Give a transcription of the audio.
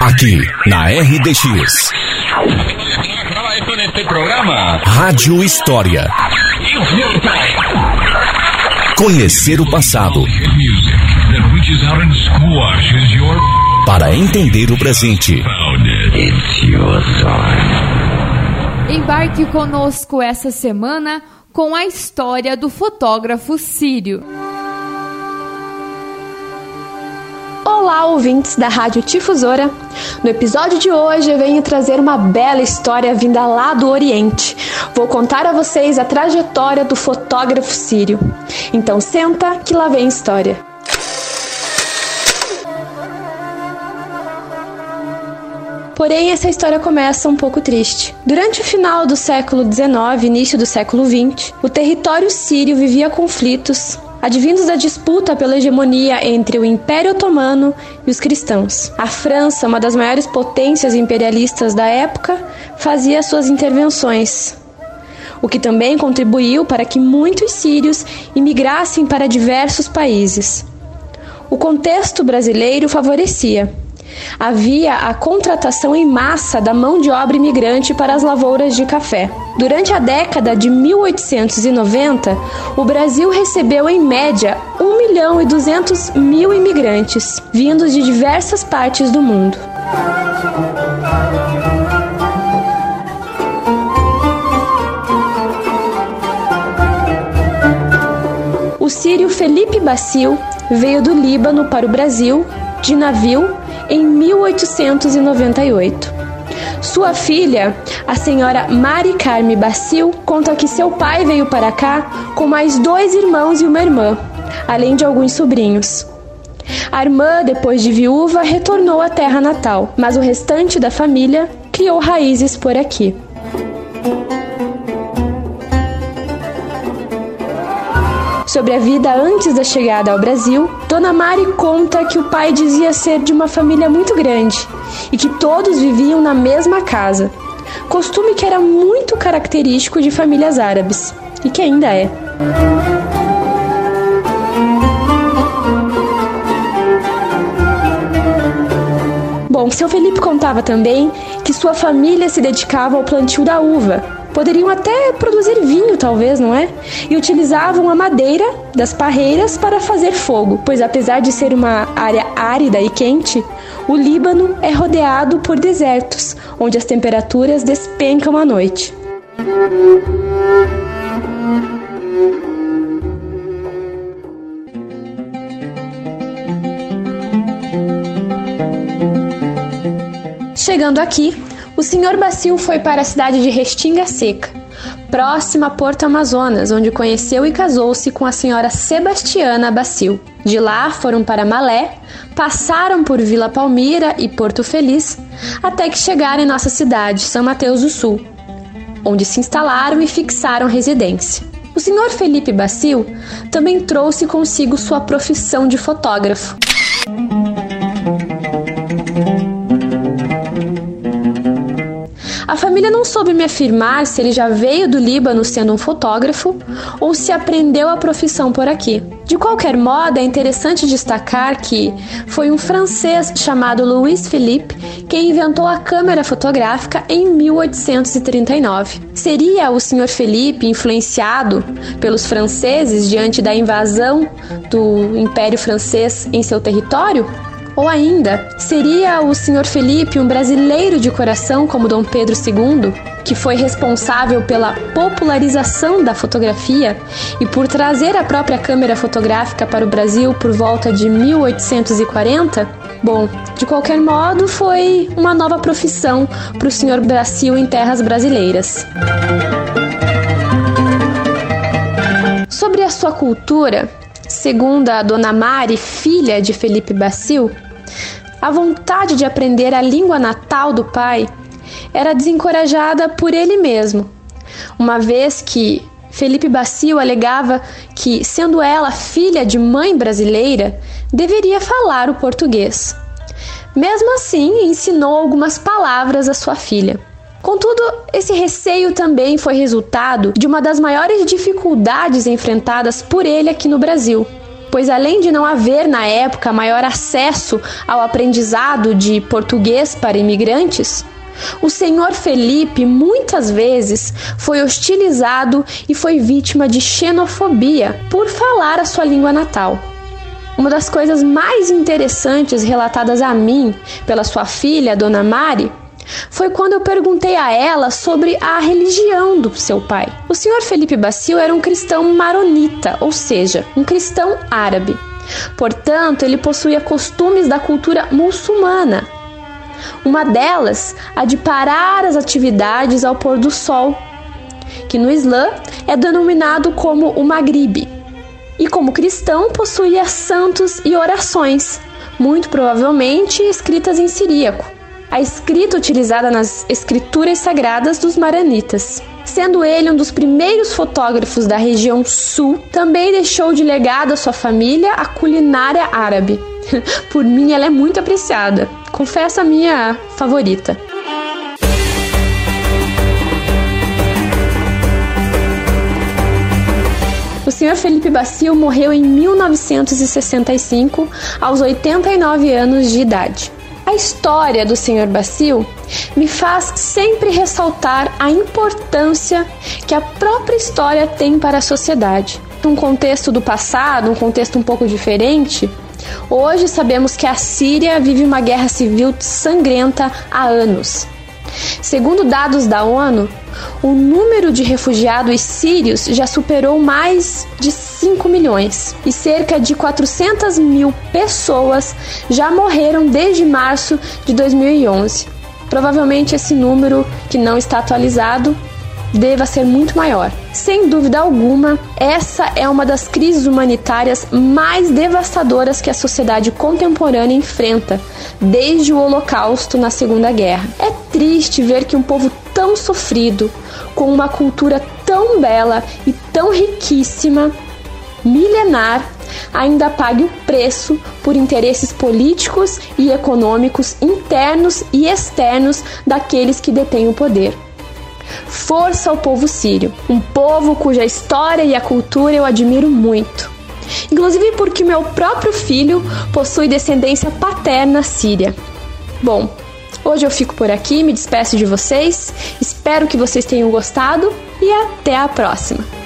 Aqui, na RDX. Rádio História. Conhecer o passado. Para entender o presente. Embarque conosco essa semana com a história do fotógrafo sírio. Olá, ouvintes da Rádio Tifusora. No episódio de hoje eu venho trazer uma bela história vinda lá do Oriente. Vou contar a vocês a trajetória do fotógrafo sírio. Então senta que lá vem história. Porém, essa história começa um pouco triste. Durante o final do século XIX, início do século XX, o território sírio vivia conflitos advindos da disputa pela hegemonia entre o Império Otomano e os cristãos. A França, uma das maiores potências imperialistas da época, fazia suas intervenções, o que também contribuiu para que muitos sírios imigrassem para diversos países. O contexto brasileiro favorecia havia a contratação em massa da mão de obra imigrante para as lavouras de café. Durante a década de 1890, o Brasil recebeu em média 1 milhão e 200 mil imigrantes, vindos de diversas partes do mundo. O sírio Felipe Bacil veio do Líbano para o Brasil de navio em 1898. Sua filha, a senhora Mari Carme Bacil, conta que seu pai veio para cá com mais dois irmãos e uma irmã, além de alguns sobrinhos. A irmã, depois de viúva, retornou à terra natal, mas o restante da família criou raízes por aqui. Sobre a vida antes da chegada ao Brasil, Dona Mari conta que o pai dizia ser de uma família muito grande e que todos viviam na mesma casa. Costume que era muito característico de famílias árabes e que ainda é. Bom, seu Felipe contava também que sua família se dedicava ao plantio da uva Poderiam até produzir vinho, talvez, não é? E utilizavam a madeira das parreiras para fazer fogo, pois apesar de ser uma área árida e quente, o Líbano é rodeado por desertos, onde as temperaturas despencam à noite. Chegando aqui, o Sr. Bacil foi para a cidade de Restinga Seca, próxima a Porto Amazonas, onde conheceu e casou-se com a senhora Sebastiana Bacil. De lá foram para Malé, passaram por Vila Palmira e Porto Feliz, até que chegaram em nossa cidade, São Mateus do Sul, onde se instalaram e fixaram residência. O senhor Felipe Bacil também trouxe consigo sua profissão de fotógrafo. Família não soube me afirmar se ele já veio do Líbano sendo um fotógrafo ou se aprendeu a profissão por aqui. De qualquer modo, é interessante destacar que foi um francês chamado Louis Philippe quem inventou a câmera fotográfica em 1839. Seria o Sr. Felipe influenciado pelos franceses diante da invasão do Império Francês em seu território? Ou ainda, seria o Sr. Felipe um brasileiro de coração como Dom Pedro II, que foi responsável pela popularização da fotografia e por trazer a própria câmera fotográfica para o Brasil por volta de 1840? Bom, de qualquer modo, foi uma nova profissão para o Sr. Brasil em terras brasileiras. Sobre a sua cultura, Segundo a dona Mari, filha de Felipe Bacil, a vontade de aprender a língua natal do pai era desencorajada por ele mesmo, uma vez que Felipe Bacil alegava que, sendo ela filha de mãe brasileira, deveria falar o português. Mesmo assim, ensinou algumas palavras à sua filha. Contudo, esse receio também foi resultado de uma das maiores dificuldades enfrentadas por ele aqui no Brasil, pois além de não haver na época maior acesso ao aprendizado de português para imigrantes, o senhor Felipe muitas vezes foi hostilizado e foi vítima de xenofobia por falar a sua língua natal. Uma das coisas mais interessantes relatadas a mim pela sua filha, Dona Mari, foi quando eu perguntei a ela sobre a religião do seu pai. O senhor Felipe Bacio era um cristão maronita, ou seja, um cristão árabe. Portanto, ele possuía costumes da cultura muçulmana. Uma delas, a de parar as atividades ao pôr do sol, que no Islã é denominado como o Magribe. E como cristão, possuía santos e orações, muito provavelmente escritas em siríaco a escrita utilizada nas escrituras sagradas dos maranitas. Sendo ele um dos primeiros fotógrafos da região sul, também deixou de legado à sua família a culinária árabe. Por mim, ela é muito apreciada. Confesso a minha favorita. O senhor Felipe Bacio morreu em 1965, aos 89 anos de idade. A história do Sr. Bacio me faz sempre ressaltar a importância que a própria história tem para a sociedade. Num contexto do passado, um contexto um pouco diferente, hoje sabemos que a Síria vive uma guerra civil sangrenta há anos. Segundo dados da ONU, o número de refugiados sírios já superou mais de 5 milhões e cerca de 400 mil pessoas já morreram desde março de 2011. Provavelmente esse número, que não está atualizado, deva ser muito maior. Sem dúvida alguma, essa é uma das crises humanitárias mais devastadoras que a sociedade contemporânea enfrenta desde o Holocausto na Segunda Guerra. É triste ver que um povo tão sofrido, com uma cultura tão bela e tão riquíssima, milenar, ainda pague o preço por interesses políticos e econômicos internos e externos daqueles que detêm o poder. Força ao povo sírio, um povo cuja história e a cultura eu admiro muito. Inclusive porque meu próprio filho possui descendência paterna síria. Bom, hoje eu fico por aqui, me despeço de vocês, espero que vocês tenham gostado e até a próxima!